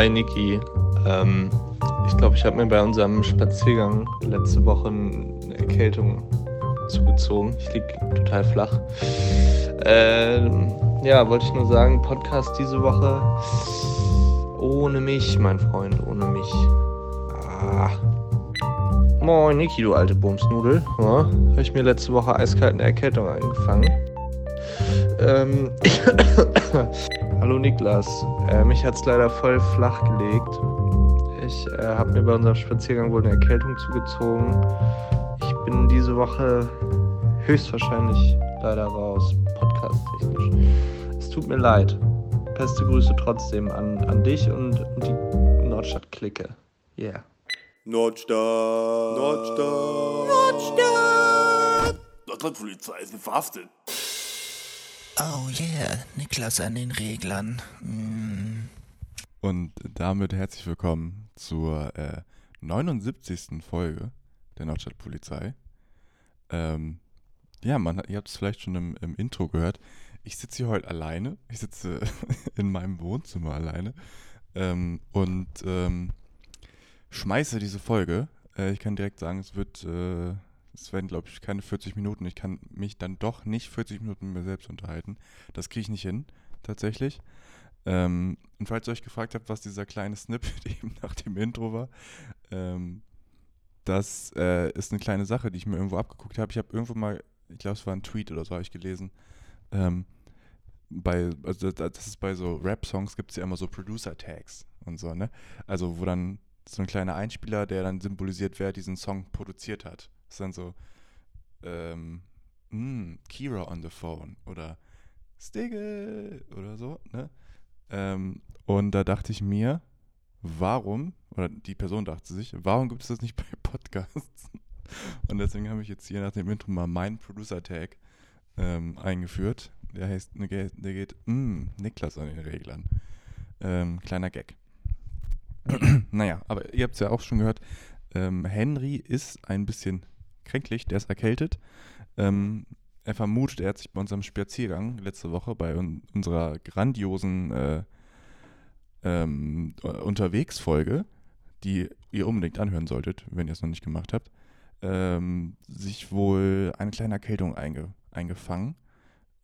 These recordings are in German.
Hi Niki. Ähm, ich glaube, ich habe mir bei unserem Spaziergang letzte Woche eine Erkältung zugezogen. Ich liege total flach. Ähm, ja, wollte ich nur sagen, Podcast diese Woche ohne mich, mein Freund, ohne mich. Ah. Moin Niki, du alte Bumsnudel. Ja, habe ich mir letzte Woche eiskalt eine Erkältung eingefangen. Ähm, Hallo Niklas. Äh, mich hat es leider voll flach gelegt. Ich äh, habe mir bei unserem Spaziergang wohl eine Erkältung zugezogen. Ich bin diese Woche höchstwahrscheinlich leider raus, podcast-technisch. Es tut mir leid. Beste Grüße trotzdem an, an dich und, und die Nordstadt-Clique. Yeah. Nordstadt. Nordstadt. Nordstadt. Nordstadtpolizei ist verhaftet. Oh yeah, Niklas an den Reglern. Mm. Und damit herzlich willkommen zur äh, 79. Folge der Nordstadtpolizei. Ähm, ja, man, ihr habt es vielleicht schon im, im Intro gehört. Ich sitze hier heute alleine. Ich sitze in meinem Wohnzimmer alleine ähm, und ähm, schmeiße diese Folge. Äh, ich kann direkt sagen, es wird äh, es werden, glaube ich, keine 40 Minuten. Ich kann mich dann doch nicht 40 Minuten mit mir selbst unterhalten. Das kriege ich nicht hin, tatsächlich. Ähm, und falls ihr euch gefragt habt, was dieser kleine Snippet eben nach dem Intro war, ähm, das äh, ist eine kleine Sache, die ich mir irgendwo abgeguckt habe. Ich habe irgendwo mal, ich glaube, es war ein Tweet oder so, habe ich gelesen. Ähm, bei, also das ist bei so Rap-Songs gibt es ja immer so Producer-Tags und so, ne? Also wo dann so ein kleiner Einspieler, der dann symbolisiert, wer diesen Song produziert hat ist dann so, ähm, mm, Kira on the phone oder Stigel oder so, ne? Ähm, und da dachte ich mir, warum, oder die Person dachte sich, warum gibt es das nicht bei Podcasts? Und deswegen habe ich jetzt hier nach dem Intro mal meinen Producer-Tag ähm, eingeführt. Der heißt, der geht, mm, Niklas an den Reglern. Ähm, kleiner Gag. naja, aber ihr habt es ja auch schon gehört, ähm, Henry ist ein bisschen kränklich, der ist erkältet. Ähm, er vermutet, er hat sich bei unserem Spaziergang letzte Woche bei un unserer grandiosen äh, ähm, Unterwegsfolge, die ihr unbedingt anhören solltet, wenn ihr es noch nicht gemacht habt, ähm, sich wohl eine kleine Erkältung einge eingefangen,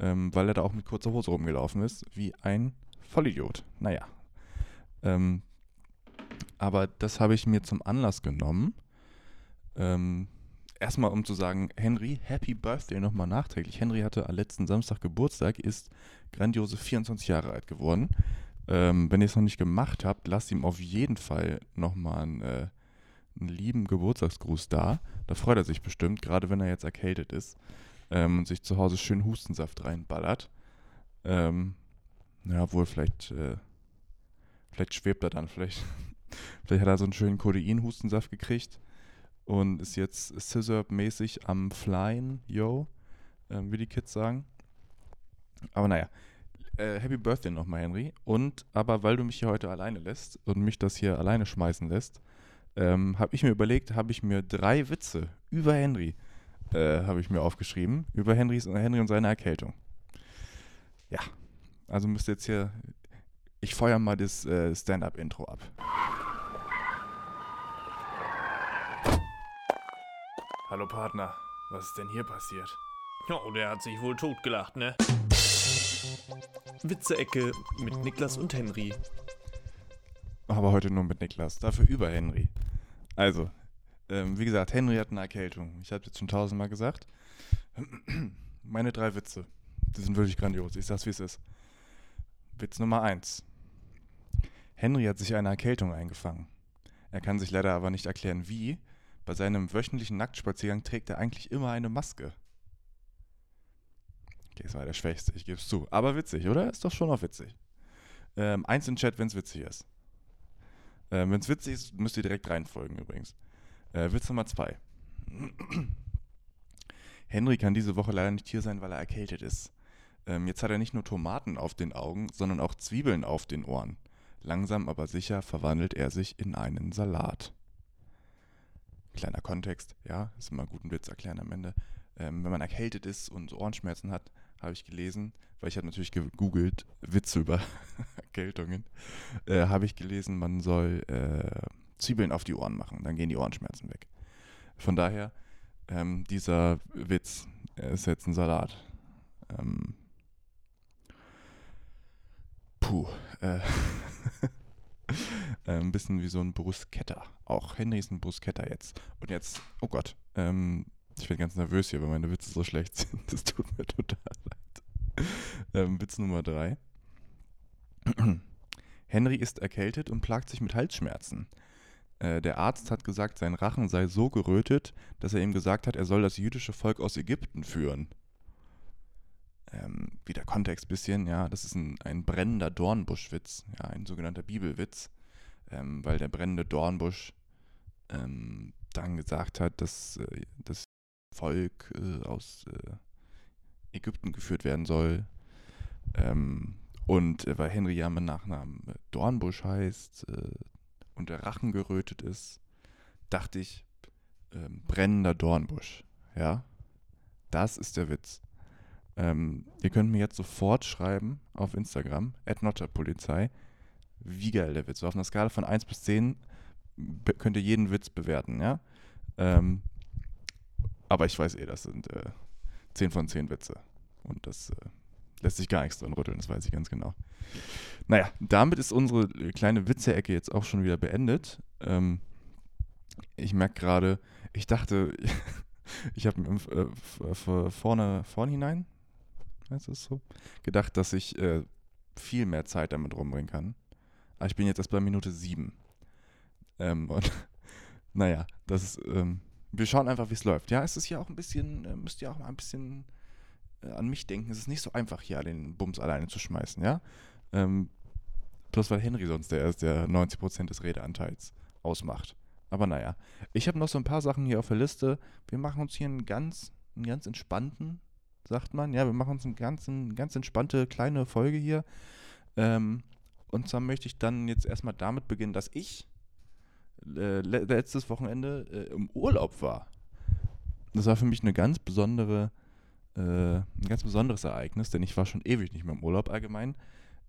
ähm, weil er da auch mit kurzer Hose rumgelaufen ist, wie ein Vollidiot. Naja. Ähm, aber das habe ich mir zum Anlass genommen, ähm, erstmal um zu sagen, Henry, Happy Birthday nochmal nachträglich. Henry hatte letzten Samstag Geburtstag, ist grandiose 24 Jahre alt geworden. Ähm, wenn ihr es noch nicht gemacht habt, lasst ihm auf jeden Fall nochmal einen, äh, einen lieben Geburtstagsgruß da. Da freut er sich bestimmt, gerade wenn er jetzt erkältet ist ähm, und sich zu Hause schön Hustensaft reinballert. Ähm, ja, wohl vielleicht, äh, vielleicht schwebt er dann, vielleicht, vielleicht hat er so einen schönen Codein-Hustensaft gekriegt und ist jetzt Scissor-mäßig am Flyen, yo, ähm, wie die Kids sagen. Aber naja, äh, Happy Birthday nochmal, Henry. Und aber weil du mich hier heute alleine lässt und mich das hier alleine schmeißen lässt, ähm, habe ich mir überlegt, habe ich mir drei Witze über Henry äh, habe ich mir aufgeschrieben, über Henrys, Henry und seine Erkältung. Ja, also müsst ihr jetzt hier, ich feuer mal das äh, Stand-up-Intro ab. Hallo Partner, was ist denn hier passiert? Ja, oh, der hat sich wohl totgelacht, ne? Witze-Ecke mit Niklas und Henry. Aber heute nur mit Niklas, dafür über Henry. Also, ähm, wie gesagt, Henry hat eine Erkältung. Ich habe jetzt schon tausendmal gesagt. Meine drei Witze, die sind wirklich grandios. Ich sag's, wie es ist. Witz Nummer eins. Henry hat sich eine Erkältung eingefangen. Er kann sich leider aber nicht erklären, wie, bei seinem wöchentlichen Nacktspaziergang trägt er eigentlich immer eine Maske. Okay, das war der Schwächste, ich gebe es zu. Aber witzig, oder? Ist doch schon auch witzig. Ähm, eins im Chat, wenn es witzig ist. Ähm, wenn es witzig ist, müsst ihr direkt reinfolgen übrigens. Äh, Witz Nummer zwei. Henry kann diese Woche leider nicht hier sein, weil er erkältet ist. Ähm, jetzt hat er nicht nur Tomaten auf den Augen, sondern auch Zwiebeln auf den Ohren. Langsam aber sicher verwandelt er sich in einen Salat kleiner Kontext, ja, ist immer gut einen Witz erklären am Ende. Ähm, wenn man erkältet ist und Ohrenschmerzen hat, habe ich gelesen, weil ich habe natürlich gegoogelt, Witze über Erkältungen, äh, habe ich gelesen, man soll äh, Zwiebeln auf die Ohren machen, dann gehen die Ohrenschmerzen weg. Von daher, ähm, dieser Witz ist jetzt ein Salat. Ähm, puh, äh, äh, ein bisschen wie so ein Bruschetta. Auch Henry ist ein Bruschetta jetzt. Und jetzt, oh Gott, ähm, ich bin ganz nervös hier, weil meine Witze so schlecht sind. Das tut mir total leid. Ähm, Witz Nummer drei. Henry ist erkältet und plagt sich mit Halsschmerzen. Äh, der Arzt hat gesagt, sein Rachen sei so gerötet, dass er ihm gesagt hat, er soll das jüdische Volk aus Ägypten führen. Ähm, wieder Kontext bisschen, ja, das ist ein, ein brennender Dornbuschwitz, ja, ein sogenannter Bibelwitz, ähm, weil der brennende Dornbusch ähm, dann gesagt hat, dass äh, das Volk äh, aus äh, Ägypten geführt werden soll. Ähm, und äh, weil Henry ja mit Nachnamen äh, Dornbusch heißt äh, und der Rachen gerötet ist, dachte ich, ähm, brennender Dornbusch. Ja, das ist der Witz. Ähm, ihr könnt mir jetzt sofort schreiben auf Instagram, @notterpolizei, wie geil der Witz. So auf einer Skala von 1 bis 10 be- könnt ihr jeden Witz bewerten, ja. Ähm, aber ich weiß eh, das sind äh, 10 von 10 Witze. Und das äh, lässt sich gar nichts drin rütteln, das weiß ich ganz genau. Naja, damit ist unsere äh, kleine Witze-Ecke jetzt auch schon wieder beendet. Ähm, ich merke gerade, ich dachte, ich habe äh, f- vorne, vorn hinein, heißt es so, gedacht, dass ich äh, viel mehr Zeit damit rumbringen kann. Aber ich bin jetzt erst bei Minute 7. Ähm, und naja, das ist, ähm, wir schauen einfach, wie es läuft. Ja, es ist ja auch ein bisschen, äh, müsst ihr auch mal ein bisschen äh, an mich denken. Es ist nicht so einfach, hier den Bums alleine zu schmeißen, ja. Ähm, bloß weil Henry sonst der ist, der 90% des Redeanteils ausmacht. Aber naja, ich habe noch so ein paar Sachen hier auf der Liste. Wir machen uns hier einen ganz, einen ganz entspannten, sagt man. Ja, wir machen uns einen ganz, eine ganz entspannte kleine Folge hier. Ähm, und zwar möchte ich dann jetzt erstmal damit beginnen, dass ich äh, le letztes Wochenende äh, im Urlaub war. Das war für mich eine ganz besondere, äh, ein ganz besonderes Ereignis, denn ich war schon ewig nicht mehr im Urlaub allgemein.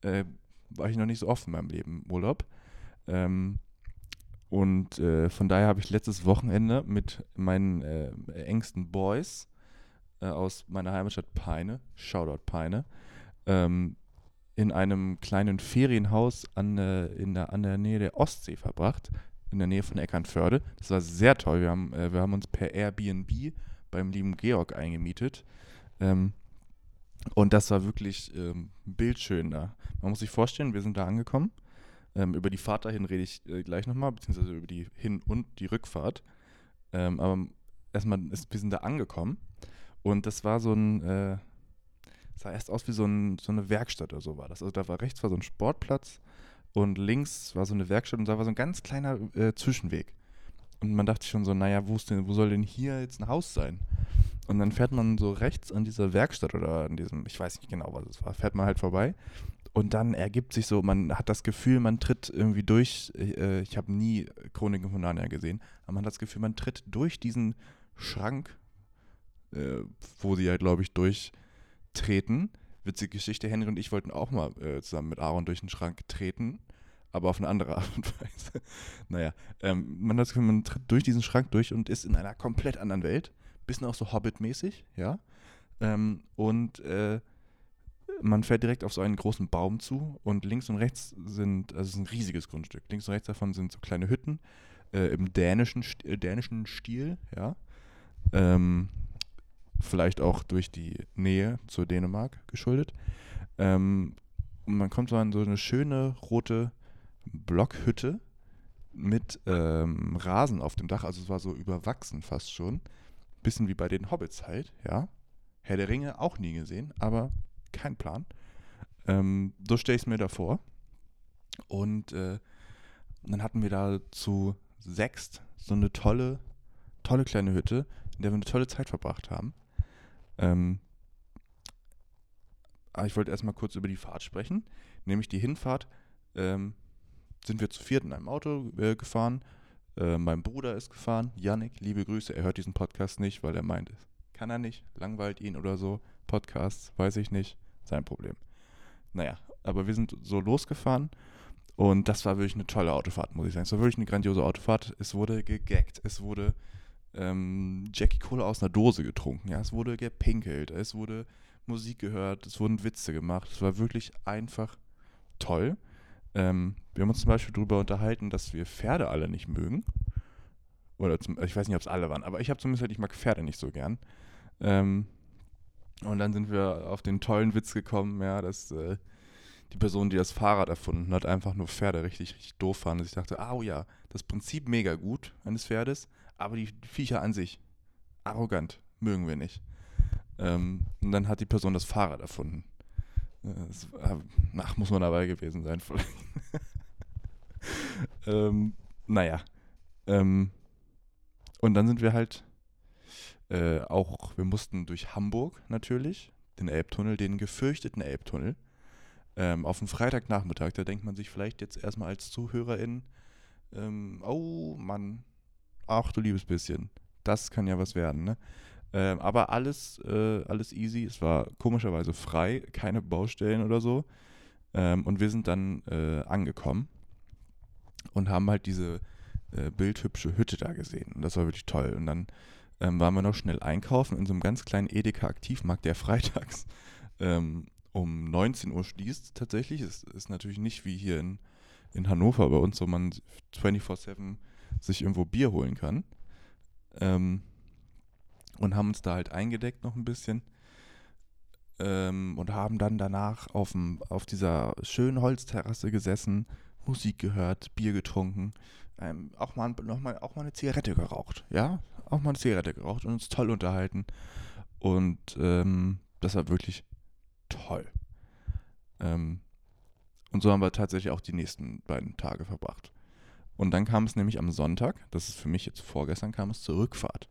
Äh, war ich noch nicht so oft in meinem Leben im Urlaub. Ähm, und äh, von daher habe ich letztes Wochenende mit meinen äh, engsten Boys äh, aus meiner Heimatstadt Peine, Shoutout Peine, ähm, in einem kleinen Ferienhaus an, äh, in der, an der Nähe der Ostsee verbracht, in der Nähe von Eckernförde. Das war sehr toll. Wir haben, äh, wir haben uns per Airbnb beim lieben Georg eingemietet. Ähm, und das war wirklich ähm, bildschön da. Man muss sich vorstellen, wir sind da angekommen. Ähm, über die Fahrt dahin rede ich äh, gleich nochmal, beziehungsweise über die Hin- und die Rückfahrt. Ähm, aber erstmal, ist, wir sind da angekommen und das war so ein, äh, sah erst aus wie so, ein, so eine Werkstatt oder so war das. Also da war rechts war so ein Sportplatz und links war so eine Werkstatt und da war so ein ganz kleiner äh, Zwischenweg. Und man dachte schon so, naja, wo, ist denn, wo soll denn hier jetzt ein Haus sein? Und dann fährt man so rechts an dieser Werkstatt oder an diesem, ich weiß nicht genau, was es war, fährt man halt vorbei. Und dann ergibt sich so, man hat das Gefühl, man tritt irgendwie durch, äh, ich habe nie Chroniken von Narnia gesehen, aber man hat das Gefühl, man tritt durch diesen Schrank, äh, wo sie halt, glaube ich, durchtreten. Witzige Geschichte, Henry und ich wollten auch mal äh, zusammen mit Aaron durch den Schrank treten, aber auf eine andere Art und Weise. naja, ähm, man hat das Gefühl, man tritt durch diesen Schrank durch und ist in einer komplett anderen Welt. Bisschen auch so Hobbit-mäßig, ja. Ähm, und äh, man fährt direkt auf so einen großen Baum zu und links und rechts sind, also es ist ein riesiges Grundstück. Links und rechts davon sind so kleine Hütten äh, im dänischen, äh, dänischen Stil, ja. Ähm, vielleicht auch durch die Nähe zur Dänemark geschuldet. Ähm, und man kommt so an so eine schöne rote Blockhütte mit ähm, Rasen auf dem Dach, also es war so überwachsen fast schon. Bisschen wie bei den Hobbits halt, ja. Herr der Ringe auch nie gesehen, aber kein Plan. Ähm, so stelle ich es mir da vor. Und äh, dann hatten wir da zu sechst so eine tolle, tolle kleine Hütte, in der wir eine tolle Zeit verbracht haben. Ähm, aber ich wollte erstmal kurz über die Fahrt sprechen. Nämlich die Hinfahrt ähm, sind wir zu viert in einem Auto äh, gefahren. Äh, mein Bruder ist gefahren, Yannick, liebe Grüße. Er hört diesen Podcast nicht, weil er meint, kann er nicht, langweilt ihn oder so. Podcasts, weiß ich nicht, sein Problem. Naja, aber wir sind so losgefahren und das war wirklich eine tolle Autofahrt, muss ich sagen. Es war wirklich eine grandiose Autofahrt. Es wurde gegaggt, es wurde ähm, Jackie Cola aus einer Dose getrunken, ja, es wurde gepinkelt, es wurde Musik gehört, es wurden Witze gemacht. Es war wirklich einfach toll. Ähm, wir haben uns zum Beispiel darüber unterhalten, dass wir Pferde alle nicht mögen. Oder zum, ich weiß nicht, ob es alle waren, aber ich habe zumindest halt, ich mag Pferde nicht so gern. Ähm, und dann sind wir auf den tollen Witz gekommen, ja, dass äh, die Person, die das Fahrrad erfunden hat, einfach nur Pferde richtig, richtig doof fand. Und ich dachte, ah, oh ja, das Prinzip mega gut eines Pferdes, aber die Viecher an sich, arrogant, mögen wir nicht. Ähm, und dann hat die Person das Fahrrad erfunden. Es, äh, ach, muss man dabei gewesen sein, vielleicht. ähm, naja. Ähm, und dann sind wir halt äh, auch, wir mussten durch Hamburg natürlich, den Elbtunnel, den gefürchteten Elbtunnel, ähm, auf den Freitagnachmittag. Da denkt man sich vielleicht jetzt erstmal als Zuhörerin, ähm, oh Mann, ach du liebes bisschen, das kann ja was werden, ne? Ähm, aber alles, äh, alles easy. Es war komischerweise frei, keine Baustellen oder so. Ähm, und wir sind dann äh, angekommen und haben halt diese äh, bildhübsche Hütte da gesehen. Und das war wirklich toll. Und dann ähm, waren wir noch schnell einkaufen in so einem ganz kleinen Edeka Aktivmarkt, der freitags ähm, um 19 Uhr schließt tatsächlich. Es ist natürlich nicht wie hier in, in Hannover bei uns, wo man 24-7 sich irgendwo Bier holen kann. Ähm, und haben uns da halt eingedeckt noch ein bisschen ähm, und haben dann danach auf, auf dieser schönen Holzterrasse gesessen, Musik gehört, Bier getrunken, ähm, auch, mal, noch mal, auch mal eine Zigarette geraucht, ja, auch mal eine Zigarette geraucht und uns toll unterhalten und ähm, das war wirklich toll. Ähm, und so haben wir tatsächlich auch die nächsten beiden Tage verbracht. Und dann kam es nämlich am Sonntag, das ist für mich jetzt vorgestern, kam es zur Rückfahrt.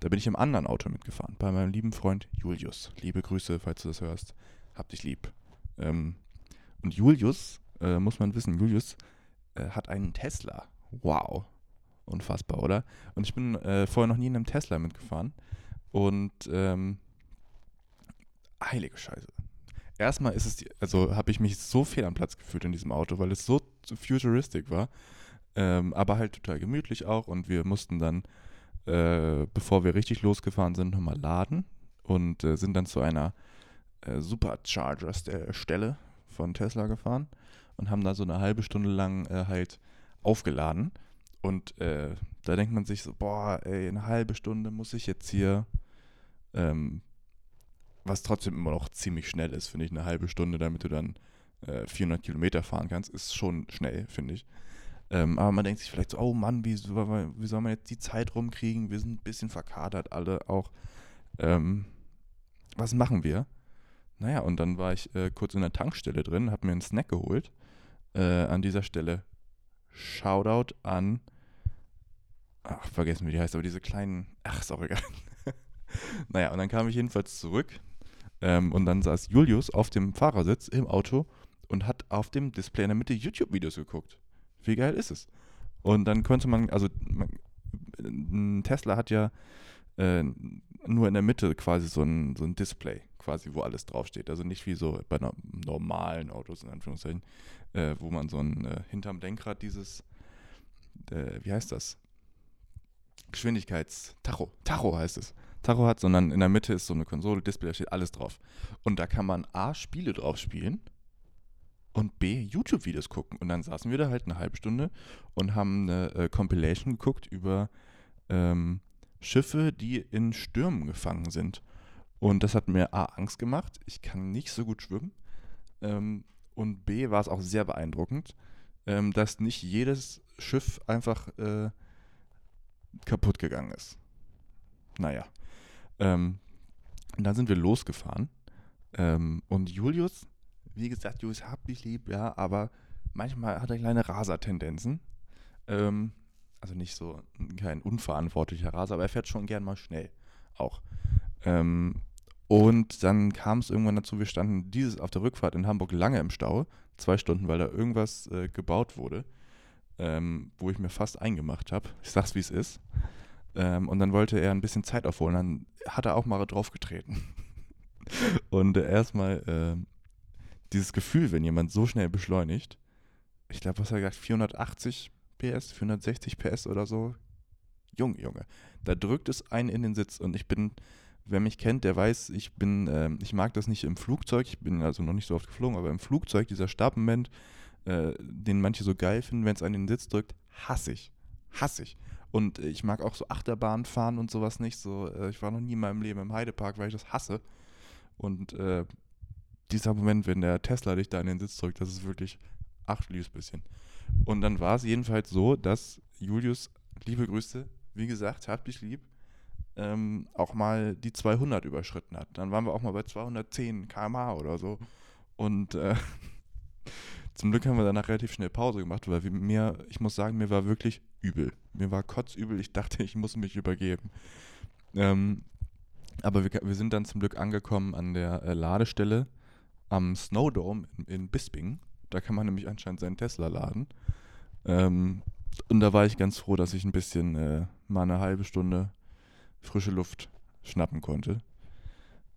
Da bin ich im anderen Auto mitgefahren, bei meinem lieben Freund Julius. Liebe Grüße, falls du das hörst. Hab dich lieb. Ähm, und Julius, äh, muss man wissen, Julius äh, hat einen Tesla. Wow. Unfassbar, oder? Und ich bin äh, vorher noch nie in einem Tesla mitgefahren. Und ähm, heilige Scheiße. Erstmal ist es, also habe ich mich so fehl am Platz gefühlt in diesem Auto, weil es so futuristic war. Ähm, aber halt total gemütlich auch. Und wir mussten dann äh, bevor wir richtig losgefahren sind, nochmal laden und äh, sind dann zu einer äh, Supercharger-Stelle von Tesla gefahren und haben da so eine halbe Stunde lang äh, halt aufgeladen. Und äh, da denkt man sich so, boah, ey, eine halbe Stunde muss ich jetzt hier, ähm, was trotzdem immer noch ziemlich schnell ist, finde ich, eine halbe Stunde, damit du dann 400 Kilometer fahren kannst, ist schon schnell, finde ich. Ähm, aber man denkt sich vielleicht so, oh Mann, wie, wie soll man jetzt die Zeit rumkriegen? Wir sind ein bisschen verkadert alle auch. Ähm, was machen wir? Naja, und dann war ich äh, kurz in der Tankstelle drin, habe mir einen Snack geholt. Äh, an dieser Stelle Shoutout an, ach, vergessen wie die heißt, aber diese kleinen, ach, ist auch egal. naja, und dann kam ich jedenfalls zurück ähm, und dann saß Julius auf dem Fahrersitz im Auto und hat auf dem Display in der Mitte YouTube-Videos geguckt. Wie geil ist es? Und dann könnte man, also man, ein Tesla hat ja äh, nur in der Mitte quasi so ein, so ein Display, quasi, wo alles draufsteht. Also nicht wie so bei normalen Autos, in Anführungszeichen, äh, wo man so ein äh, hinterm Lenkrad dieses, äh, wie heißt das? Geschwindigkeitstacho. Tacho heißt es. Tacho hat, sondern in der Mitte ist so eine Konsole, Display, da steht alles drauf. Und da kann man A, Spiele drauf spielen und B, YouTube-Videos gucken. Und dann saßen wir da halt eine halbe Stunde und haben eine äh, Compilation geguckt über ähm, Schiffe, die in Stürmen gefangen sind. Und das hat mir A, Angst gemacht. Ich kann nicht so gut schwimmen. Ähm, und B, war es auch sehr beeindruckend, ähm, dass nicht jedes Schiff einfach äh, kaputt gegangen ist. Naja. Ähm, und dann sind wir losgefahren. Ähm, und Julius wie gesagt, Julius hab dich lieb, ja, aber manchmal hat er kleine Raser-Tendenzen. Ähm, also nicht so kein unverantwortlicher Raser, aber er fährt schon gern mal schnell auch. Ähm, und dann kam es irgendwann dazu, wir standen dieses auf der Rückfahrt in Hamburg lange im Stau, zwei Stunden, weil da irgendwas äh, gebaut wurde, ähm, wo ich mir fast eingemacht habe. Ich sag's, wie es ist. Ähm, und dann wollte er ein bisschen Zeit aufholen, dann hat er auch mal draufgetreten. und äh, erstmal dieses Gefühl, wenn jemand so schnell beschleunigt, ich glaube, was hat er gesagt, 480 PS, 460 PS oder so. Junge, Junge, da drückt es einen in den Sitz und ich bin, wer mich kennt, der weiß, ich bin, ähm, ich mag das nicht im Flugzeug, ich bin also noch nicht so oft geflogen, aber im Flugzeug, dieser Startmoment, äh, den manche so geil finden, wenn es einen in den Sitz drückt, hasse ich. Hasse ich. Und ich mag auch so Achterbahn fahren und sowas nicht. So, äh, ich war noch nie in meinem Leben im Heidepark, weil ich das hasse. Und äh, dieser Moment, wenn der Tesla dich da in den Sitz drückt, das ist wirklich ach, liebes bisschen. Und dann war es jedenfalls so, dass Julius, liebe Grüße, wie gesagt, hab dich lieb, ähm, auch mal die 200 überschritten hat. Dann waren wir auch mal bei 210 km/h oder so. Und äh, zum Glück haben wir danach relativ schnell Pause gemacht, weil mir, ich muss sagen, mir war wirklich übel. Mir war kotzübel. Ich dachte, ich muss mich übergeben. Ähm, aber wir, wir, sind dann zum Glück angekommen an der äh, Ladestelle am Snowdome in, in Bisping. Da kann man nämlich anscheinend seinen Tesla laden. Ähm, und da war ich ganz froh, dass ich ein bisschen äh, mal eine halbe Stunde frische Luft schnappen konnte.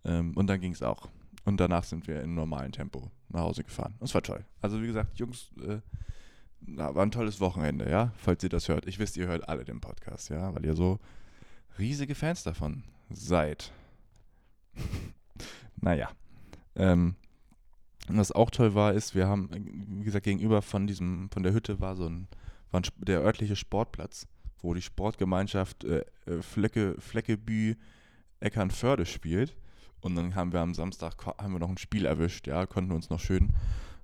Ähm, und dann ging es auch. Und danach sind wir in normalem Tempo nach Hause gefahren. Und es war toll. Also wie gesagt, Jungs, äh, war ein tolles Wochenende, ja, falls ihr das hört. Ich wisst, ihr hört alle den Podcast, ja, weil ihr so riesige Fans davon seid. naja. Ähm, was auch toll war, ist, wir haben, wie gesagt, gegenüber von diesem, von der Hütte war so ein, war ein, der örtliche Sportplatz, wo die Sportgemeinschaft äh, äh, Flecke, Fleckebü Eckernförde spielt. Und dann haben wir am Samstag haben wir noch ein Spiel erwischt, ja, konnten uns noch schön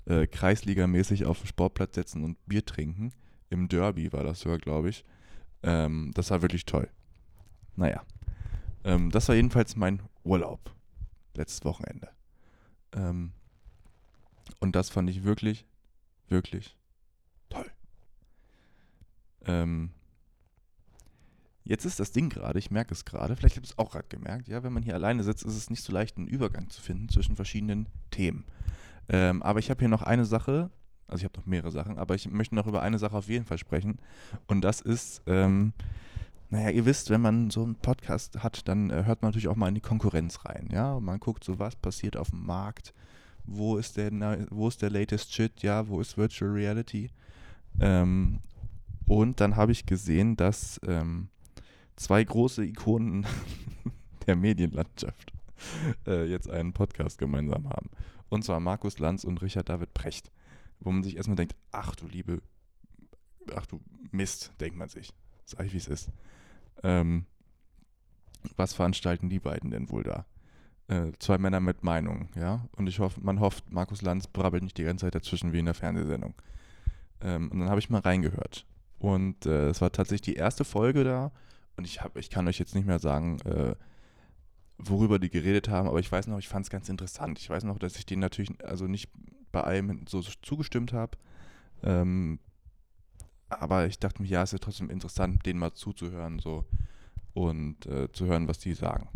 äh, Kreisligamäßig auf den Sportplatz setzen und Bier trinken. Im Derby war das sogar, glaube ich. Ähm, das war wirklich toll. Naja. Ähm, das war jedenfalls mein Urlaub. Letztes Wochenende. Ähm, und das fand ich wirklich, wirklich toll. Ähm, jetzt ist das Ding gerade, ich merke es gerade, vielleicht habt ihr es auch gerade gemerkt, ja, wenn man hier alleine sitzt, ist es nicht so leicht, einen Übergang zu finden zwischen verschiedenen Themen. Ähm, aber ich habe hier noch eine Sache, also ich habe noch mehrere Sachen, aber ich möchte noch über eine Sache auf jeden Fall sprechen. Und das ist, ähm, naja, ihr wisst, wenn man so einen Podcast hat, dann äh, hört man natürlich auch mal in die Konkurrenz rein, ja. Und man guckt so, was passiert auf dem Markt, wo ist der, wo ist der latest Shit, ja, wo ist Virtual Reality. Ähm, und dann habe ich gesehen, dass ähm, zwei große Ikonen der Medienlandschaft äh, jetzt einen Podcast gemeinsam haben. Und zwar Markus Lanz und Richard David Precht. Wo man sich erstmal denkt, ach du liebe, ach du Mist, denkt man sich. Sag ich, wie es ist. Ähm, was veranstalten die beiden denn wohl da? Äh, zwei Männer mit Meinung, ja. Und ich hoffe, man hofft, Markus Lanz brabbelt nicht die ganze Zeit dazwischen wie in der Fernsehsendung. Ähm, und dann habe ich mal reingehört. Und äh, es war tatsächlich die erste Folge da. Und ich, hab, ich kann euch jetzt nicht mehr sagen, äh, worüber die geredet haben, aber ich weiß noch, ich fand es ganz interessant. Ich weiß noch, dass ich denen natürlich, also nicht bei allem so zugestimmt habe. Ähm, aber ich dachte mir, ja, es ist trotzdem interessant, denen mal zuzuhören so und äh, zu hören, was die sagen.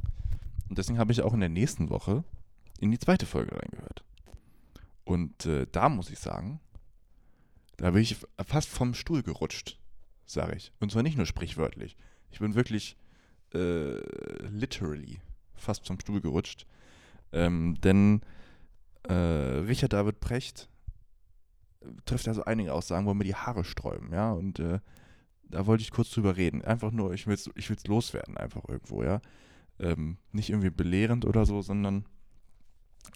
Und deswegen habe ich auch in der nächsten Woche in die zweite Folge reingehört. Und äh, da muss ich sagen, da bin ich fast vom Stuhl gerutscht, sage ich. Und zwar nicht nur sprichwörtlich. Ich bin wirklich äh, literally fast vom Stuhl gerutscht. Ähm, denn äh, Richard David Precht trifft also einige Aussagen, wo mir die Haare sträuben, ja. Und äh, da wollte ich kurz drüber reden. Einfach nur, ich will es ich will's loswerden, einfach irgendwo, ja ähm, nicht irgendwie belehrend oder so, sondern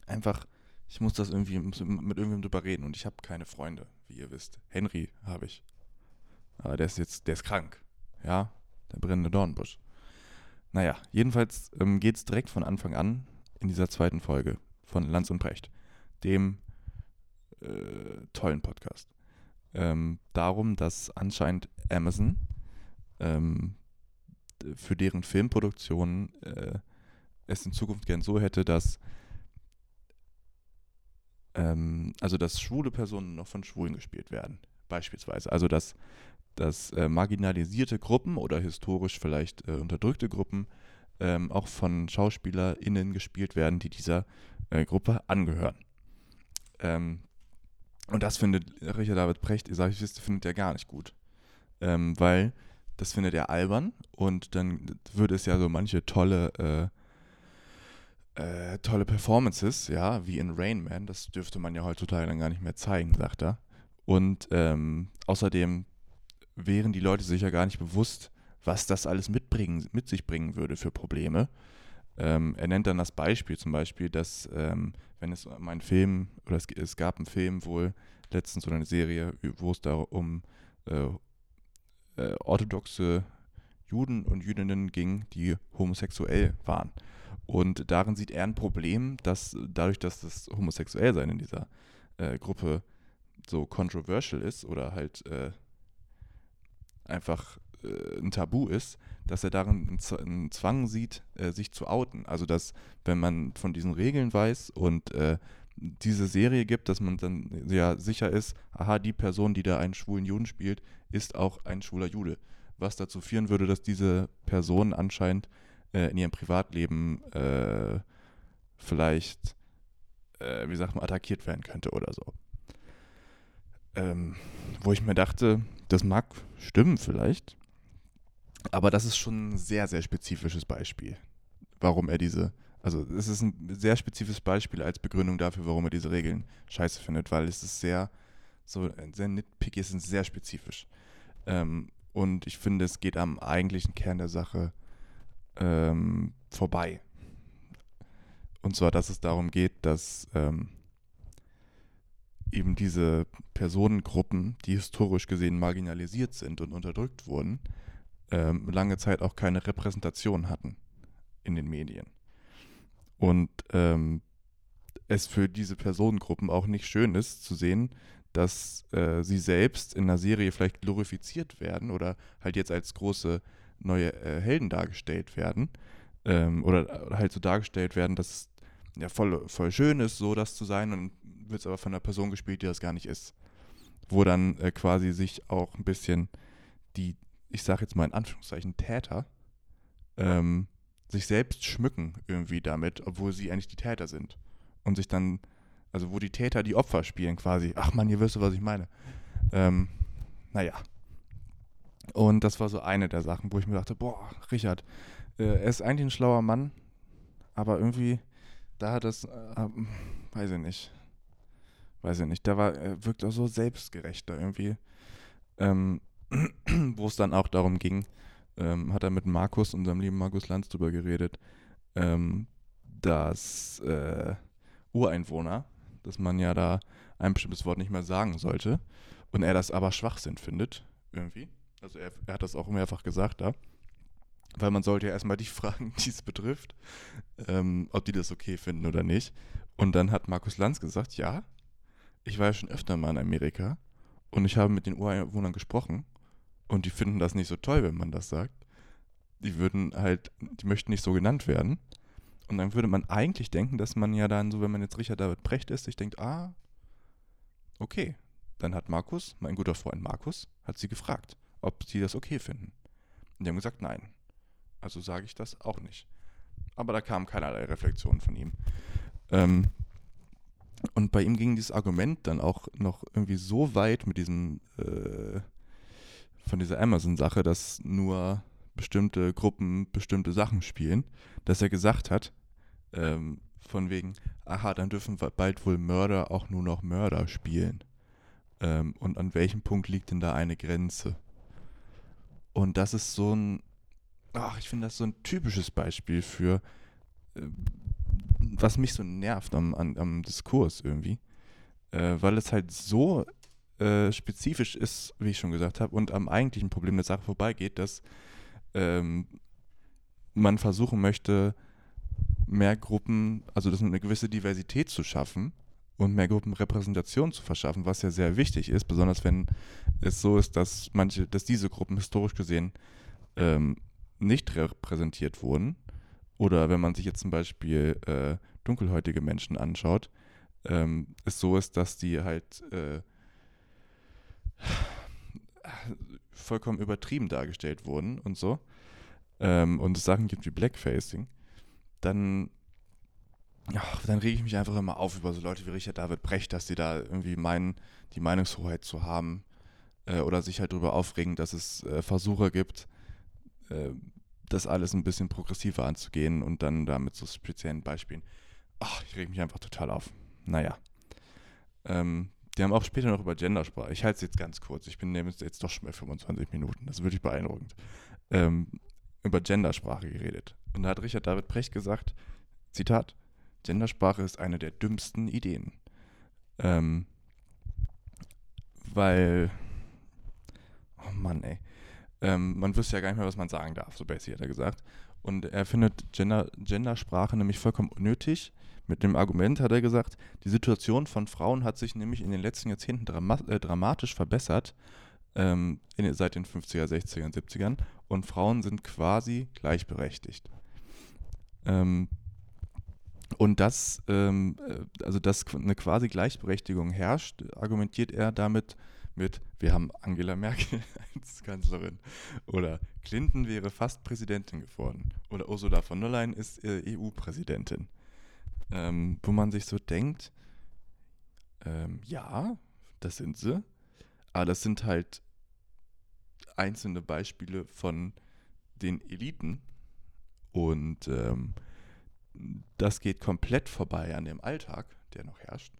einfach, ich muss das irgendwie mit irgendwem drüber reden und ich habe keine Freunde, wie ihr wisst. Henry habe ich. Aber der ist jetzt, der ist krank. Ja, der brennende Dornbusch. Naja, jedenfalls ähm, geht es direkt von Anfang an in dieser zweiten Folge von Lanz und Brecht, dem äh, tollen Podcast. Ähm, darum, dass anscheinend Amazon ähm, für deren Filmproduktion äh, es in Zukunft gern so hätte, dass ähm, also dass schwule Personen noch von Schwulen gespielt werden, beispielsweise. Also dass, dass äh, marginalisierte Gruppen oder historisch vielleicht äh, unterdrückte Gruppen ähm, auch von SchauspielerInnen gespielt werden, die dieser äh, Gruppe angehören. Ähm, und das findet Richard David Precht, sag ich, findet er gar nicht gut. Ähm, weil das findet er albern und dann würde es ja so manche tolle Äh, tolle Performances, ja, wie in Rain Man. Das dürfte man ja heutzutage dann gar nicht mehr zeigen, sagt er. Und ähm, außerdem wären die Leute sich ja gar nicht bewusst, was das alles mitbringen, mit sich bringen würde für Probleme. Ähm, er nennt dann das Beispiel zum Beispiel, dass ähm, wenn es um einen Film, oder es, es, gab einen Film wohl letztens oder eine Serie, wo es da um äh, äh, orthodoxe Juden und Jüdinnen ging, die homosexuell waren. Und darin sieht er ein Problem, dass dadurch, dass das Homosexuellsein in dieser äh, Gruppe so controversial ist oder halt äh, einfach äh, ein Tabu ist, dass er darin einen Zwang sieht, äh, sich zu outen. Also dass, wenn man von diesen Regeln weiß und äh, diese Serie gibt, dass man dann ja sicher ist, aha, die Person, die da einen schwulen Juden spielt, ist auch ein schwuler Jude. Was dazu führen würde, dass diese Person anscheinend äh, in ihrem Privatleben äh, vielleicht, äh, wie sagt man, attackiert werden könnte oder so. Ähm, wo ich mir dachte, das mag stimmen vielleicht, aber das ist schon ein sehr, sehr spezifisches Beispiel, warum er diese, also es ist ein sehr spezifisches Beispiel als Begründung dafür, warum er diese Regeln scheiße findet, weil es ist sehr, so sehr nitpicky, es ist sehr spezifisch. Ähm, und ich finde, es geht am eigentlichen Kern der Sache ähm, vorbei. Und zwar, dass es darum geht, dass ähm, eben diese Personengruppen, die historisch gesehen marginalisiert sind und unterdrückt wurden, ähm, lange Zeit auch keine Repräsentation hatten in den Medien. Und ähm, es für diese Personengruppen auch nicht schön ist zu sehen, dass äh, sie selbst in einer Serie vielleicht glorifiziert werden oder halt jetzt als große neue äh, Helden dargestellt werden ähm, oder halt so dargestellt werden, dass es ja voll, voll schön ist, so das zu sein und wird es aber von einer Person gespielt, die das gar nicht ist. Wo dann äh, quasi sich auch ein bisschen die ich sage jetzt mal in Anführungszeichen, Täter ähm, sich selbst schmücken irgendwie damit, obwohl sie eigentlich die Täter sind. Und sich dann, also wo die Täter die Opfer spielen quasi. Ach man, ihr wisst, was ich meine. Ähm, naja. Und das war so eine der Sachen, wo ich mir dachte, boah, Richard, äh, er ist eigentlich ein schlauer Mann, aber irgendwie, da hat das, äh, weiß ich nicht, weiß ich nicht, da war, er wirkt auch so selbstgerechter irgendwie. Ähm, wo es dann auch darum ging, ähm, hat er mit Markus, unserem lieben Markus Lanz, drüber geredet, ähm, dass äh, Ureinwohner, dass man ja da ein bestimmtes Wort nicht mehr sagen sollte und er das aber Schwachsinn findet, irgendwie. Also er, er hat das auch mehrfach gesagt da. Weil man sollte ja erstmal die fragen, die es betrifft, ähm, ob die das okay finden oder nicht. Und dann hat Markus Lanz gesagt, ja, ich war ja schon öfter mal in Amerika und ich habe mit den Ureinwohnern gesprochen und die finden das nicht so toll, wenn man das sagt. Die würden halt, die möchten nicht so genannt werden. Und dann würde man eigentlich denken, dass man ja dann so, wenn man jetzt Richard David Brecht ist, sich denkt, ah, okay. Dann hat Markus, mein guter Freund Markus, hat sie gefragt, ob sie das okay finden. Und die haben gesagt, nein. Also sage ich das auch nicht. Aber da kam keinerlei Reflexion von ihm. Ähm, und bei ihm ging dieses Argument dann auch noch irgendwie so weit mit diesem äh, von dieser Amazon-Sache, dass nur bestimmte Gruppen bestimmte Sachen spielen, dass er gesagt hat, ähm, von wegen, aha, dann dürfen bald wohl Mörder auch nur noch Mörder spielen. Ähm, und an welchem Punkt liegt denn da eine Grenze? Und das ist so ein, ach, ich finde das so ein typisches Beispiel für, äh, was mich so nervt am, am, am Diskurs irgendwie. Äh, weil es halt so äh, spezifisch ist, wie ich schon gesagt habe, und am eigentlichen Problem der Sache vorbeigeht, dass ähm, man versuchen möchte, mehr Gruppen, also das eine gewisse Diversität zu schaffen und mehr Gruppenrepräsentation zu verschaffen, was ja sehr wichtig ist, besonders wenn es so ist, dass manche, dass diese Gruppen historisch gesehen ähm, nicht repräsentiert wurden. Oder wenn man sich jetzt zum Beispiel äh, dunkelhäutige Menschen anschaut, ähm, es so ist, dass die halt äh, vollkommen übertrieben dargestellt wurden und so, ähm, und es Sachen gibt wie Blackfacing, dann, ach, dann rege ich mich einfach immer auf über so Leute wie Richard David Brecht, dass die da irgendwie meinen, die Meinungshoheit zu haben äh, oder sich halt darüber aufregen, dass es äh, Versuche gibt, äh, das alles ein bisschen progressiver anzugehen und dann da mit so speziellen Beispielen. Ach, ich reg mich einfach total auf. Naja. Ähm, die haben auch später noch über Gendersprache. Ich halte es jetzt ganz kurz. Ich bin nämlich jetzt doch schon bei 25 Minuten. Das ist wirklich beeindruckend. Ähm, über Gendersprache geredet. Und da hat Richard David Precht gesagt, Zitat, Gendersprache ist eine der dümmsten Ideen. Ähm, weil, oh Mann, ey. Ähm, man wüsste ja gar nicht mehr, was man sagen darf, so basic hat er gesagt. Und er findet Gender, Gendersprache nämlich vollkommen unnötig. Mit dem Argument hat er gesagt, die Situation von Frauen hat sich nämlich in den letzten Jahrzehnten drama äh, dramatisch verbessert, ähm, in, seit den 50er, 60er und 70ern. Und Frauen sind quasi gleichberechtigt. Ähm, und dass, ähm, äh, also dass eine quasi Gleichberechtigung herrscht, argumentiert er damit mit, wir haben Angela Merkel als Kanzlerin oder Clinton wäre fast Präsidentin geworden oder Ursula von der Leyen ist äh, EU-Präsidentin. Ähm, wo man sich so denkt, ähm, ja, das sind sie, aber das sind halt einzelne Beispiele von den Eliten und ähm, das geht komplett vorbei an dem Alltag, der noch herrscht,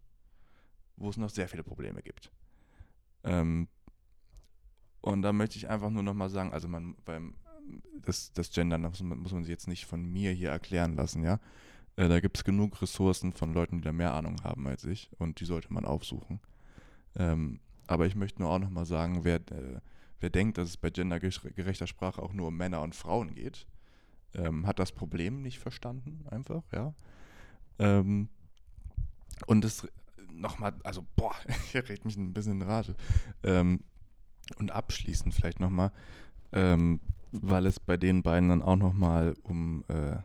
wo es noch sehr viele Probleme gibt. Ähm, und da möchte ich einfach nur nochmal sagen, also man beim das, das Gendern muss man, muss man sich jetzt nicht von mir hier erklären lassen, ja. Äh, da gibt es genug Ressourcen von Leuten, die da mehr Ahnung haben als ich und die sollte man aufsuchen. Ähm, aber ich möchte nur auch nochmal sagen, wer, äh, wer denkt, dass es bei gendergerechter Sprache auch nur um Männer und Frauen geht, ähm, hat das Problem nicht verstanden, einfach, ja. Ähm, und das nochmal, also, boah, hier redet mich ein bisschen in Rage. Ähm, und abschließend vielleicht nochmal, ähm, weil es bei den beiden dann auch nochmal um äh,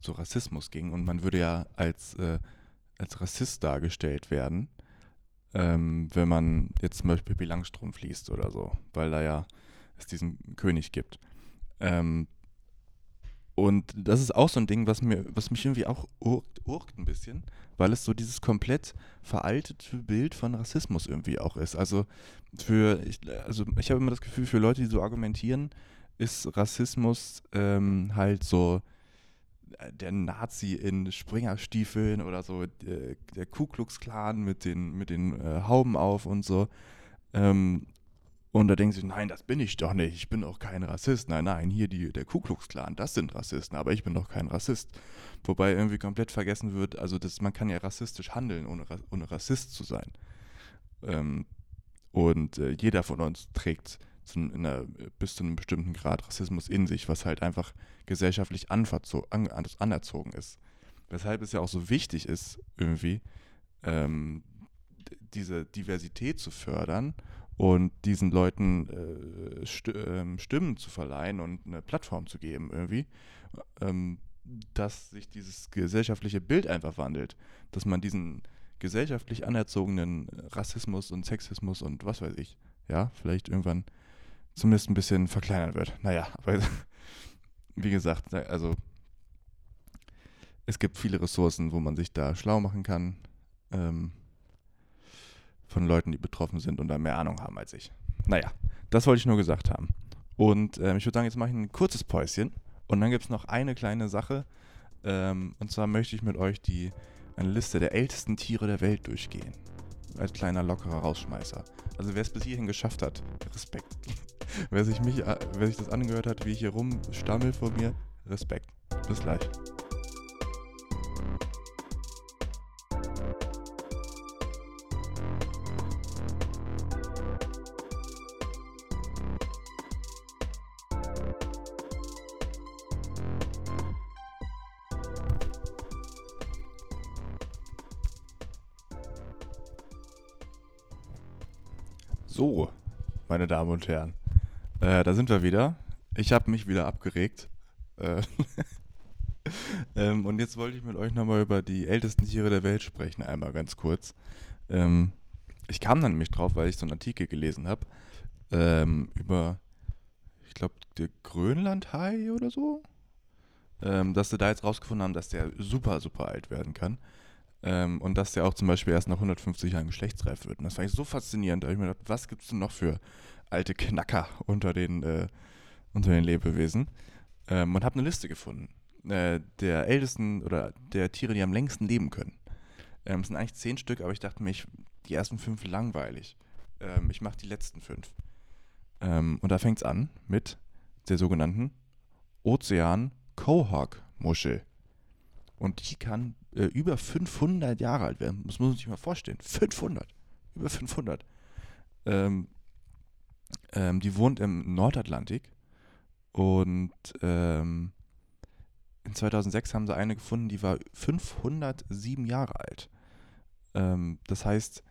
so Rassismus ging und man würde ja als, äh, als Rassist dargestellt werden, ähm, wenn man jetzt zum Beispiel Bilangstrom fließt oder so, weil da ja es diesen König gibt. Ähm, und das ist auch so ein Ding, was, mir, was mich irgendwie auch urkt, urkt ein bisschen, weil es so dieses komplett veraltete Bild von Rassismus irgendwie auch ist. Also für, ich, also ich habe immer das Gefühl, für Leute, die so argumentieren, ist Rassismus ähm, halt so äh, der Nazi in Springerstiefeln oder so der, äh, der Ku Klux Klan mit den, mit den äh, Hauben auf und so. Ähm, und da denken sie, nein, das bin ich doch nicht. Ich bin doch kein Rassist. Nein, nein, hier die, der Ku Klux Klan, das sind Rassisten, aber ich bin doch kein Rassist. Wobei irgendwie komplett vergessen wird, also das, man kann ja rassistisch handeln, ohne, ohne Rassist zu sein. Ähm, und äh, jeder von uns trägt zu einer, bis zu einem bestimmten Grad Rassismus in sich, was halt einfach gesellschaftlich an, anerzogen ist. Weshalb es ja auch so wichtig ist, irgendwie ähm, diese Diversität zu fördern und diesen Leuten äh, st äh, Stimmen zu verleihen und eine Plattform zu geben irgendwie, ähm, dass sich dieses gesellschaftliche Bild einfach wandelt, dass man diesen gesellschaftlich anerzogenen Rassismus und Sexismus und was weiß ich, ja, vielleicht irgendwann zumindest ein bisschen verkleinern wird. Naja, aber wie gesagt, also es gibt viele Ressourcen, wo man sich da schlau machen kann. Ähm, von Leuten, die betroffen sind und da mehr Ahnung haben als ich. Naja, das wollte ich nur gesagt haben. Und ähm, ich würde sagen, jetzt mache ich ein kurzes Päuschen und dann gibt es noch eine kleine Sache. Ähm, und zwar möchte ich mit euch die, eine Liste der ältesten Tiere der Welt durchgehen. Als kleiner lockerer Rausschmeißer. Also wer es bis hierhin geschafft hat, Respekt. wer, sich mich, äh, wer sich das angehört hat, wie ich hier rumstammel vor mir, Respekt. Bis gleich. So, meine Damen und Herren, äh, da sind wir wieder. Ich habe mich wieder abgeregt. Äh, ähm, und jetzt wollte ich mit euch nochmal über die ältesten Tiere der Welt sprechen, einmal ganz kurz. Ähm, ich kam dann nämlich drauf, weil ich so einen Artikel gelesen habe ähm, über, ich glaube, der Grönlandhai oder so. Ähm, dass sie da jetzt rausgefunden haben, dass der super, super alt werden kann. Ähm, und dass der auch zum Beispiel erst nach 150 Jahren geschlechtsreif wird. Und das fand ich so faszinierend. Da habe ich mir gedacht, was gibt es denn noch für alte Knacker unter den, äh, unter den Lebewesen? ähm, und habe eine Liste gefunden äh, der ältesten oder der Tiere, die am längsten leben können. Ähm, es sind eigentlich zehn Stück, aber ich dachte mir, ich, die ersten fünf langweilig. Ähm, ich mache die letzten fünf. Ähm, und da fängt es an mit der sogenannten Ozean-Quahog-Muschel. Und die kann äh, über 500 Jahre alt werden. Das muss man sich mal vorstellen. 500. Über 500. Ähm, ähm, die wohnt im Nordatlantik. Und ähm, in 2006 haben sie eine gefunden, die war 507 Jahre alt. Ähm, das heißt,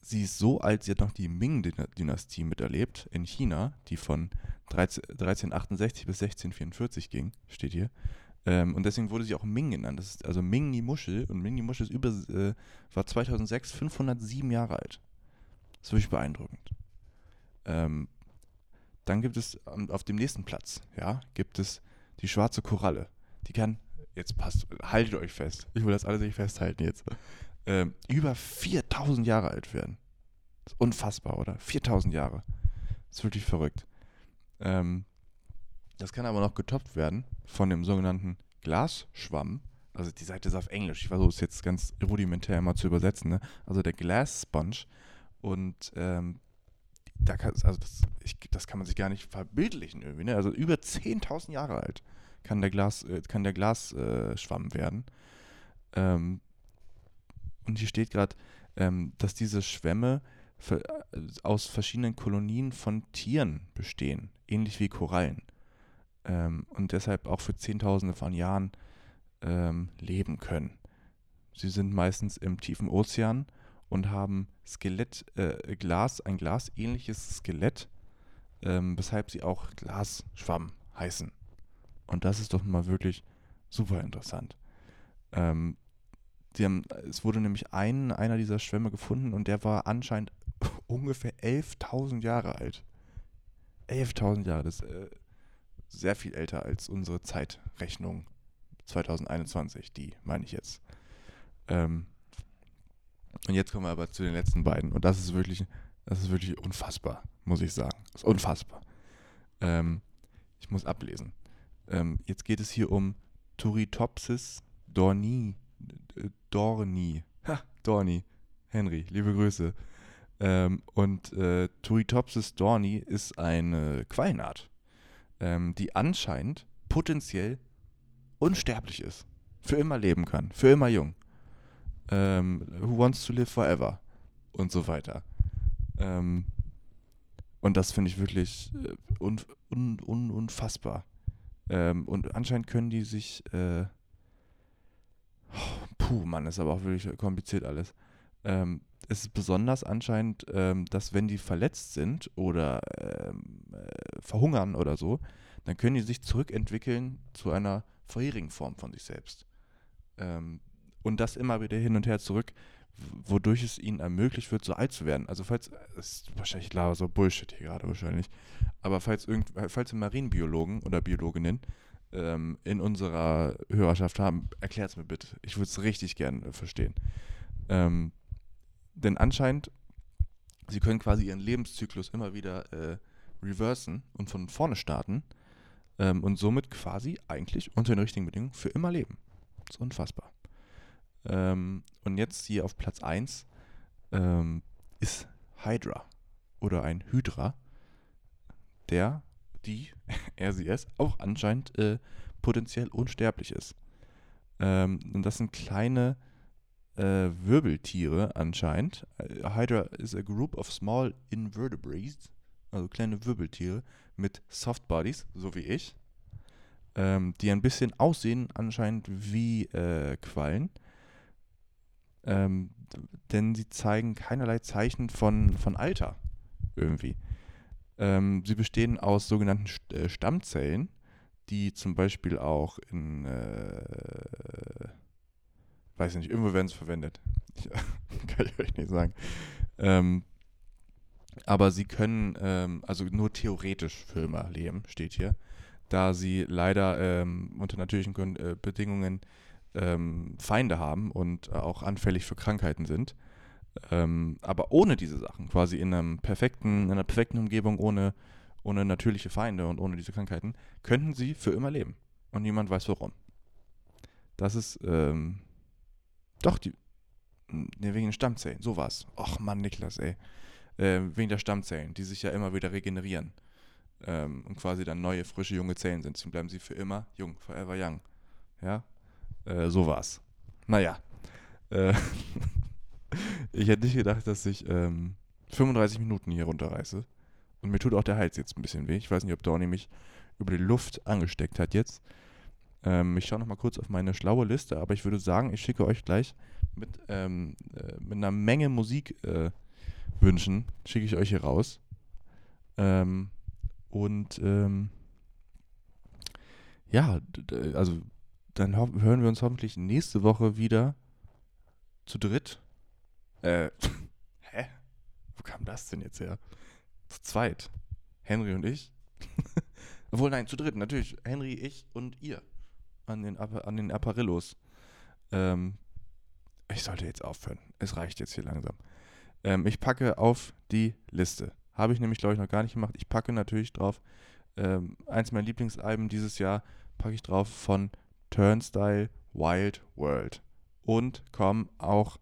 sie ist so alt, sie hat noch die Ming-Dynastie miterlebt in China, die von 13, 1368 bis 1644 ging, steht hier. Ähm, und deswegen wurde sie auch Ming genannt. Ist also Ming die Muschel und Ming die Muschel ist über, äh, war 2006 507 Jahre alt. Das ist wirklich beeindruckend. Ähm, dann gibt es auf dem nächsten Platz, ja, gibt es die schwarze Koralle. Die kann, jetzt passt, haltet euch fest. Ich will das alles nicht festhalten jetzt. Ähm, über 4000 Jahre alt werden. Das ist unfassbar, oder? 4000 Jahre. Das ist wirklich verrückt. Ähm, das kann aber noch getoppt werden von dem sogenannten Glasschwamm. Also die Seite ist auf Englisch. Ich versuche es jetzt ganz rudimentär mal zu übersetzen. Ne? Also der Glass Sponge. Und ähm, da kann, also das, ich, das kann man sich gar nicht verbildlichen irgendwie. Ne? Also über 10.000 Jahre alt kann der Glas, äh, kann der Glasschwamm äh, werden. Ähm, und hier steht gerade, ähm, dass diese Schwämme äh, aus verschiedenen Kolonien von Tieren bestehen, ähnlich wie Korallen. Ähm, und deshalb auch für Zehntausende von Jahren ähm, leben können. Sie sind meistens im tiefen Ozean und haben Skelett, äh, Glas, ein glasähnliches Skelett, ähm, weshalb sie auch Glasschwamm heißen. Und das ist doch mal wirklich super interessant. Ähm, haben, es wurde nämlich ein, einer dieser Schwämme gefunden und der war anscheinend ungefähr 11.000 Jahre alt. 11.000 Jahre, das äh, sehr viel älter als unsere Zeitrechnung 2021, die meine ich jetzt. Ähm, und jetzt kommen wir aber zu den letzten beiden. Und das ist wirklich, das ist wirklich unfassbar, muss ich sagen. Das ist unfassbar. Ähm, ich muss ablesen. Ähm, jetzt geht es hier um Turritopsis dorni. Dorni. Ha, Dorni. Henry, liebe Grüße. Ähm, und äh, Turritopsis dorni ist eine Quallenart, ähm, die anscheinend potenziell unsterblich ist. Für immer leben kann. Für immer jung ähm, Who Wants to Live Forever und so weiter. Ähm, und das finde ich wirklich äh, un, un, un, unfassbar. Ähm, und anscheinend können die sich. Äh, puh, Mann, ist aber auch wirklich kompliziert alles. Ähm, es ist besonders anscheinend, ähm, dass wenn die verletzt sind oder ähm, äh, verhungern oder so, dann können die sich zurückentwickeln zu einer vorherigen Form von sich selbst. Ähm, und das immer wieder hin und her zurück, wodurch es ihnen ermöglicht wird, so alt zu werden. Also falls, das ist wahrscheinlich klar, so Bullshit hier gerade wahrscheinlich, aber falls, irgend, falls wir Marienbiologen oder Biologinnen ähm, in unserer Hörerschaft haben, erklärt es mir bitte. Ich würde es richtig gern äh, verstehen. Ähm, denn anscheinend, sie können quasi ihren Lebenszyklus immer wieder äh, reversen und von vorne starten ähm, und somit quasi eigentlich unter den richtigen Bedingungen für immer leben. Das ist unfassbar. Ähm, und jetzt hier auf Platz 1 ähm, ist Hydra oder ein Hydra, der, die, es, auch anscheinend äh, potenziell unsterblich ist. Ähm, und das sind kleine äh, Wirbeltiere anscheinend. Äh, Hydra is a group of small invertebrates, also kleine Wirbeltiere mit Soft Bodies, so wie ich, ähm, die ein bisschen aussehen anscheinend wie äh, Quallen ähm, denn sie zeigen keinerlei Zeichen von, von Alter irgendwie. Ähm, sie bestehen aus sogenannten äh, Stammzellen, die zum Beispiel auch in, äh, weiß nicht, irgendwo werden sie verwendet. Ich, kann ich euch nicht sagen. Ähm, aber sie können ähm, also nur theoretisch für immer leben, steht hier, da sie leider ähm, unter natürlichen äh, Bedingungen ähm, Feinde haben und auch anfällig für Krankheiten sind. Ähm, aber ohne diese Sachen, quasi in einem perfekten, in einer perfekten Umgebung, ohne, ohne natürliche Feinde und ohne diese Krankheiten, könnten sie für immer leben. Und niemand weiß warum. Das ist, ähm, doch, die, ne, wegen den Stammzellen, so war's. Och Mann, Niklas, ey. Ähm, wegen der Stammzellen, die sich ja immer wieder regenerieren. Ähm, und quasi dann neue, frische, junge Zellen sind. Deswegen bleiben sie für immer jung, forever young. Ja, äh, so war's. Naja. Äh, ich hätte nicht gedacht, dass ich ähm, 35 Minuten hier runterreiße. Und mir tut auch der Hals jetzt ein bisschen weh. Ich weiß nicht, ob Dorni mich über die Luft angesteckt hat jetzt. Ähm, ich schaue noch mal kurz auf meine schlaue Liste, aber ich würde sagen, ich schicke euch gleich mit, ähm, äh, mit einer Menge Musik äh, schicke ich euch hier raus. Ähm, und ähm, ja, also dann hören wir uns hoffentlich nächste Woche wieder zu dritt. Äh, hä? Wo kam das denn jetzt her? Zu zweit. Henry und ich. Obwohl, nein, zu dritt, natürlich. Henry, ich und ihr. An den, an den Apparillos. Ähm, ich sollte jetzt aufhören. Es reicht jetzt hier langsam. Ähm, ich packe auf die Liste. Habe ich nämlich, glaube ich, noch gar nicht gemacht. Ich packe natürlich drauf. Ähm, eins meiner Lieblingsalben dieses Jahr packe ich drauf von Turnstile Wild World. Und kommen auch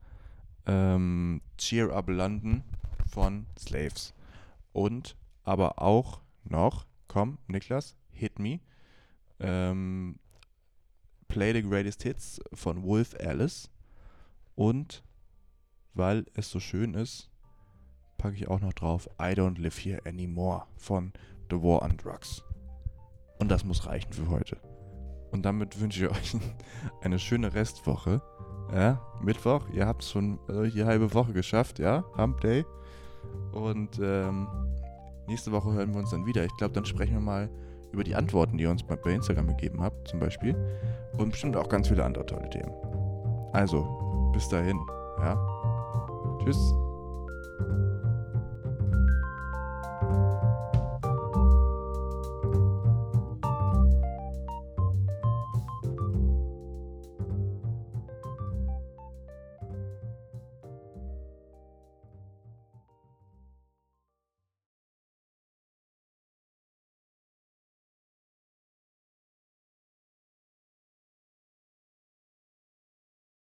ähm, Cheer Up London von Slaves. Und aber auch noch, komm, Niklas, Hit Me. Ähm, Play the Greatest Hits von Wolf Alice. Und weil es so schön ist, packe ich auch noch drauf I Don't Live Here Anymore von The War on Drugs. Und das muss reichen für heute. Und damit wünsche ich euch eine schöne Restwoche. Ja, Mittwoch, ihr habt schon äh, die halbe Woche geschafft, ja, Hump Day. Und ähm, nächste Woche hören wir uns dann wieder. Ich glaube, dann sprechen wir mal über die Antworten, die ihr uns bei Instagram gegeben habt, zum Beispiel. Und bestimmt auch ganz viele andere tolle Themen. Also, bis dahin, ja. Tschüss.